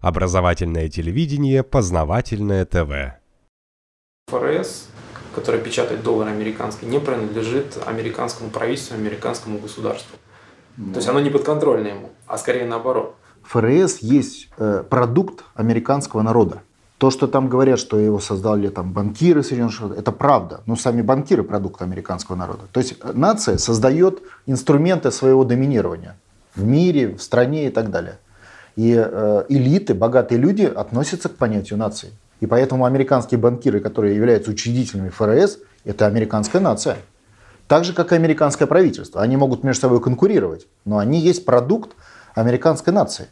Образовательное телевидение, познавательное ТВ. ФРС, который печатает доллар американский, не принадлежит американскому правительству, американскому государству. То есть оно не подконтрольно ему, а скорее наоборот. ФРС есть э, продукт американского народа. То, что там говорят, что его создали там банкиры Соединенных Штатов, это правда. Но сами банкиры продукт американского народа. То есть э, нация создает инструменты своего доминирования в мире, в стране и так далее. И э, элиты, богатые люди относятся к понятию нации. И поэтому американские банкиры, которые являются учредителями ФРС, это американская нация. Так же, как и американское правительство. Они могут между собой конкурировать, но они есть продукт американской нации.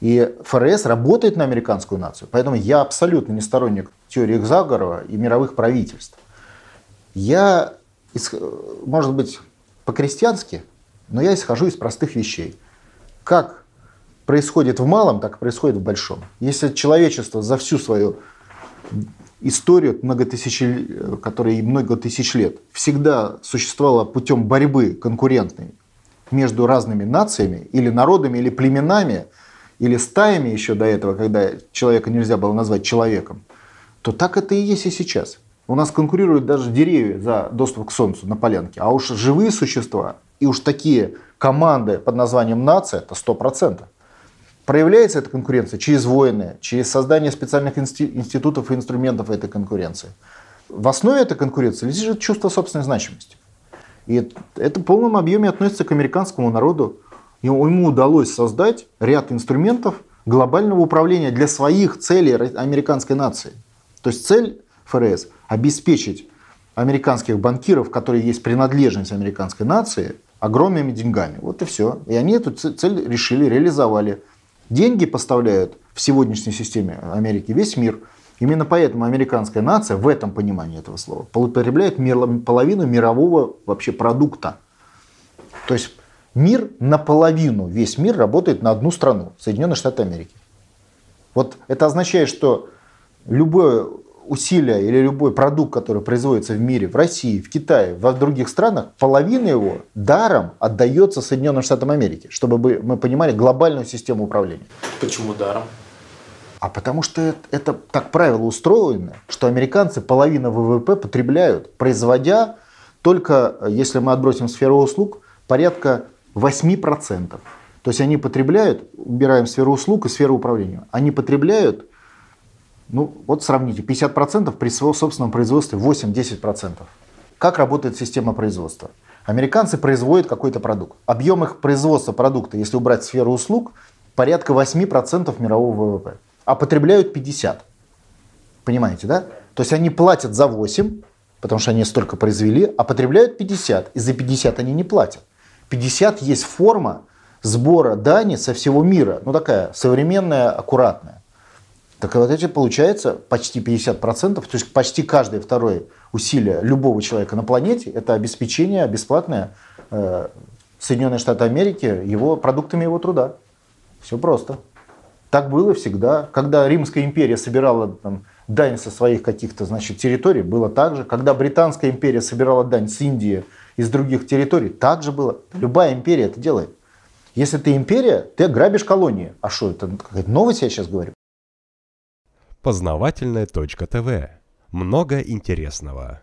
И ФРС работает на американскую нацию. Поэтому я абсолютно не сторонник теории заговора и мировых правительств. Я, может быть, по-крестьянски, но я исхожу из простых вещей. Как происходит в малом, так и происходит в большом. Если человечество за всю свою историю, много тысяч, которая много тысяч лет, всегда существовала путем борьбы конкурентной между разными нациями или народами, или племенами – или стаями еще до этого, когда человека нельзя было назвать человеком, то так это и есть и сейчас. У нас конкурируют даже деревья за доступ к Солнцу на полянке, а уж живые существа и уж такие команды под названием нация, это 100%. Проявляется эта конкуренция через войны, через создание специальных институтов и инструментов этой конкуренции. В основе этой конкуренции лежит чувство собственной значимости. И это в полном объеме относится к американскому народу. Ему удалось создать ряд инструментов глобального управления для своих целей американской нации. То есть цель ФРС – обеспечить американских банкиров, которые есть принадлежность американской нации, огромными деньгами. Вот и все. И они эту цель решили, реализовали. Деньги поставляют в сегодняшней системе Америки весь мир. Именно поэтому американская нация в этом понимании этого слова потребляет половину мирового вообще продукта. То есть Мир наполовину, весь мир работает на одну страну, Соединенные Штаты Америки. Вот это означает, что любое усилие или любой продукт, который производится в мире, в России, в Китае, в других странах, половина его даром отдается Соединенным Штатам Америки, чтобы мы понимали глобальную систему управления. Почему даром? А потому что это, это так правило устроено, что американцы половину ВВП потребляют, производя только, если мы отбросим сферу услуг, порядка 8%. То есть они потребляют, убираем сферу услуг и сферу управления, они потребляют, ну вот сравните, 50% при своем собственном производстве 8-10%. Как работает система производства? Американцы производят какой-то продукт. Объем их производства продукта, если убрать сферу услуг, порядка 8% мирового ВВП. А потребляют 50%. Понимаете, да? То есть они платят за 8, потому что они столько произвели, а потребляют 50. И за 50 они не платят. 50 есть форма сбора дани со всего мира. Ну, такая современная, аккуратная. Так вот эти получается почти 50%, то есть почти каждое второе усилие любого человека на планете это обеспечение бесплатное э, Соединенные Штаты Америки его продуктами его труда. Все просто. Так было всегда. Когда Римская империя собирала там, дань со своих каких-то значит, территорий, было так же. Когда Британская империя собирала дань с Индии, из других территорий. Так же было. Любая империя это делает. Если ты империя, ты грабишь колонии. А что, это какая-то новость я сейчас говорю? Познавательная. Много интересного.